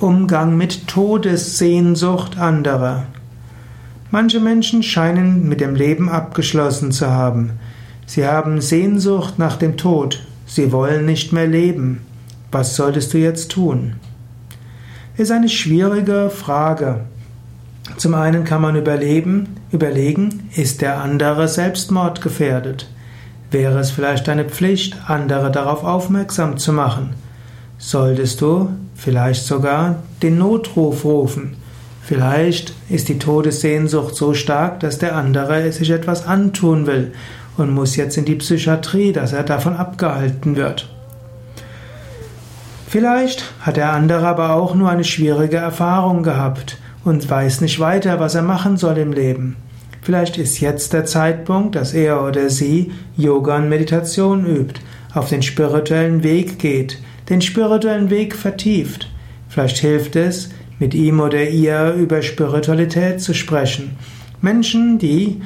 Umgang mit Todessehnsucht anderer. Manche Menschen scheinen mit dem Leben abgeschlossen zu haben. Sie haben Sehnsucht nach dem Tod. Sie wollen nicht mehr leben. Was solltest du jetzt tun? Ist eine schwierige Frage. Zum einen kann man überleben, überlegen, ist der andere selbstmordgefährdet? Wäre es vielleicht eine Pflicht, andere darauf aufmerksam zu machen? Solltest du vielleicht sogar den Notruf rufen. Vielleicht ist die Todessehnsucht so stark, dass der andere sich etwas antun will und muss jetzt in die Psychiatrie, dass er davon abgehalten wird. Vielleicht hat der andere aber auch nur eine schwierige Erfahrung gehabt und weiß nicht weiter, was er machen soll im Leben. Vielleicht ist jetzt der Zeitpunkt, dass er oder sie Yoga und Meditation übt, auf den spirituellen Weg geht, den spirituellen Weg vertieft. Vielleicht hilft es, mit ihm oder ihr über Spiritualität zu sprechen. Menschen, die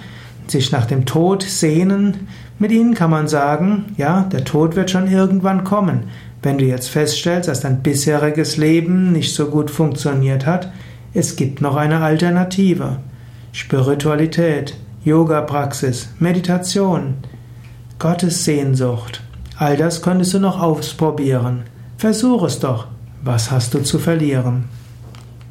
sich nach dem Tod sehnen, mit ihnen kann man sagen, ja, der Tod wird schon irgendwann kommen. Wenn du jetzt feststellst, dass dein bisheriges Leben nicht so gut funktioniert hat, es gibt noch eine Alternative. Spiritualität, Yoga-Praxis, Meditation, Gottes Sehnsucht. All das könntest du noch ausprobieren. Versuch es doch. Was hast du zu verlieren?